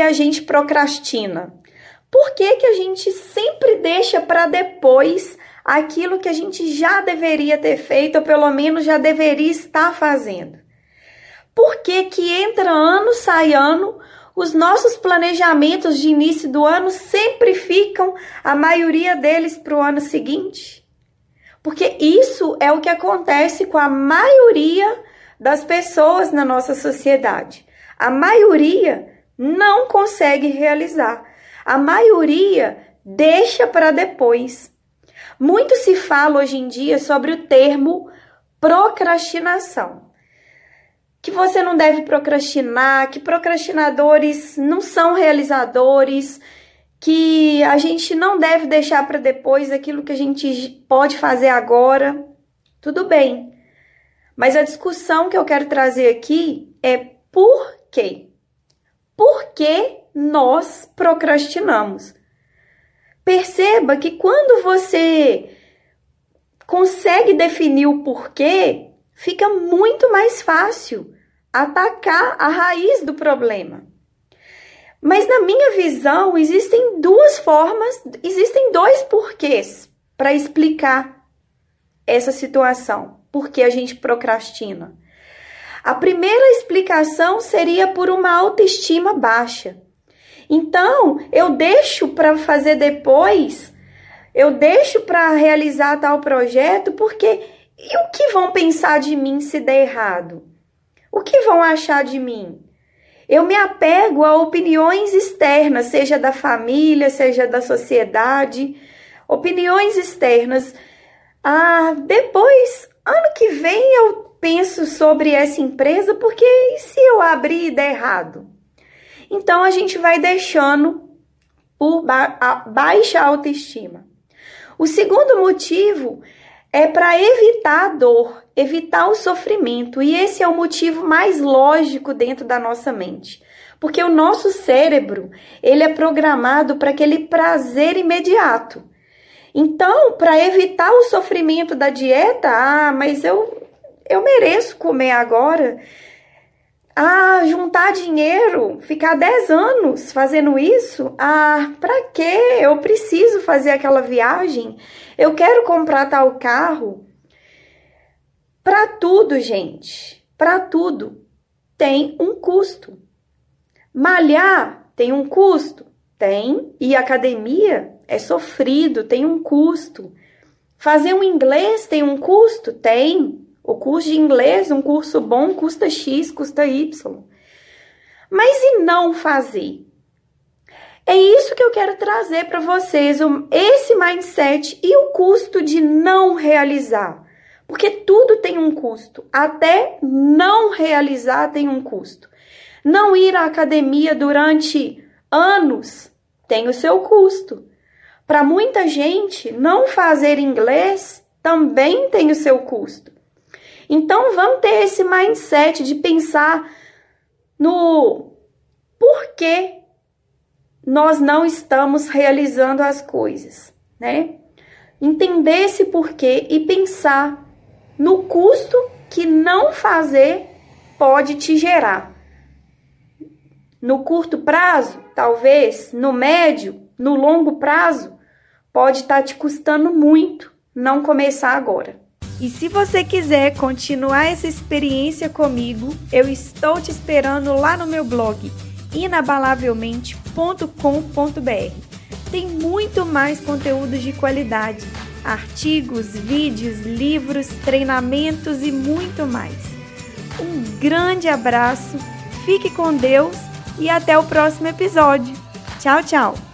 A gente procrastina? Por que, que a gente sempre deixa para depois aquilo que a gente já deveria ter feito, ou pelo menos já deveria estar fazendo? Por que, que entra ano, sai ano, os nossos planejamentos de início do ano sempre ficam, a maioria deles, para o ano seguinte? Porque isso é o que acontece com a maioria das pessoas na nossa sociedade. A maioria não consegue realizar. A maioria deixa para depois. Muito se fala hoje em dia sobre o termo procrastinação. Que você não deve procrastinar, que procrastinadores não são realizadores, que a gente não deve deixar para depois aquilo que a gente pode fazer agora. Tudo bem. Mas a discussão que eu quero trazer aqui é por quê? Por que nós procrastinamos. Perceba que quando você consegue definir o porquê, fica muito mais fácil atacar a raiz do problema. Mas na minha visão, existem duas formas, existem dois porquês para explicar essa situação, por que a gente procrastina. A primeira explicação seria por uma autoestima baixa. Então, eu deixo para fazer depois, eu deixo para realizar tal projeto, porque e o que vão pensar de mim se der errado? O que vão achar de mim? Eu me apego a opiniões externas, seja da família, seja da sociedade, opiniões externas. Ah, depois, ano que vem eu penso sobre essa empresa porque e se eu abrir e der errado? Então a gente vai deixando por ba baixa autoestima. O segundo motivo é para evitar a dor, evitar o sofrimento, e esse é o motivo mais lógico dentro da nossa mente. Porque o nosso cérebro, ele é programado para aquele prazer imediato. Então, para evitar o sofrimento da dieta, ah, mas eu eu mereço comer agora. Ah, juntar dinheiro, ficar 10 anos fazendo isso? Ah, para quê? Eu preciso fazer aquela viagem. Eu quero comprar tal carro. Para tudo, gente, para tudo tem um custo. Malhar tem um custo? Tem. E academia é sofrido, tem um custo. Fazer um inglês tem um custo? Tem. O curso de inglês, um curso bom, custa X, custa Y. Mas e não fazer? É isso que eu quero trazer para vocês, esse mindset e o custo de não realizar. Porque tudo tem um custo, até não realizar tem um custo. Não ir à academia durante anos tem o seu custo. Para muita gente, não fazer inglês também tem o seu custo. Então vamos ter esse mindset de pensar no porquê nós não estamos realizando as coisas, né? Entender esse porquê e pensar no custo que não fazer pode te gerar. No curto prazo, talvez, no médio, no longo prazo, pode estar tá te custando muito não começar agora. E se você quiser continuar essa experiência comigo, eu estou te esperando lá no meu blog inabalavelmente.com.br. Tem muito mais conteúdos de qualidade, artigos, vídeos, livros, treinamentos e muito mais. Um grande abraço, fique com Deus e até o próximo episódio. Tchau, tchau!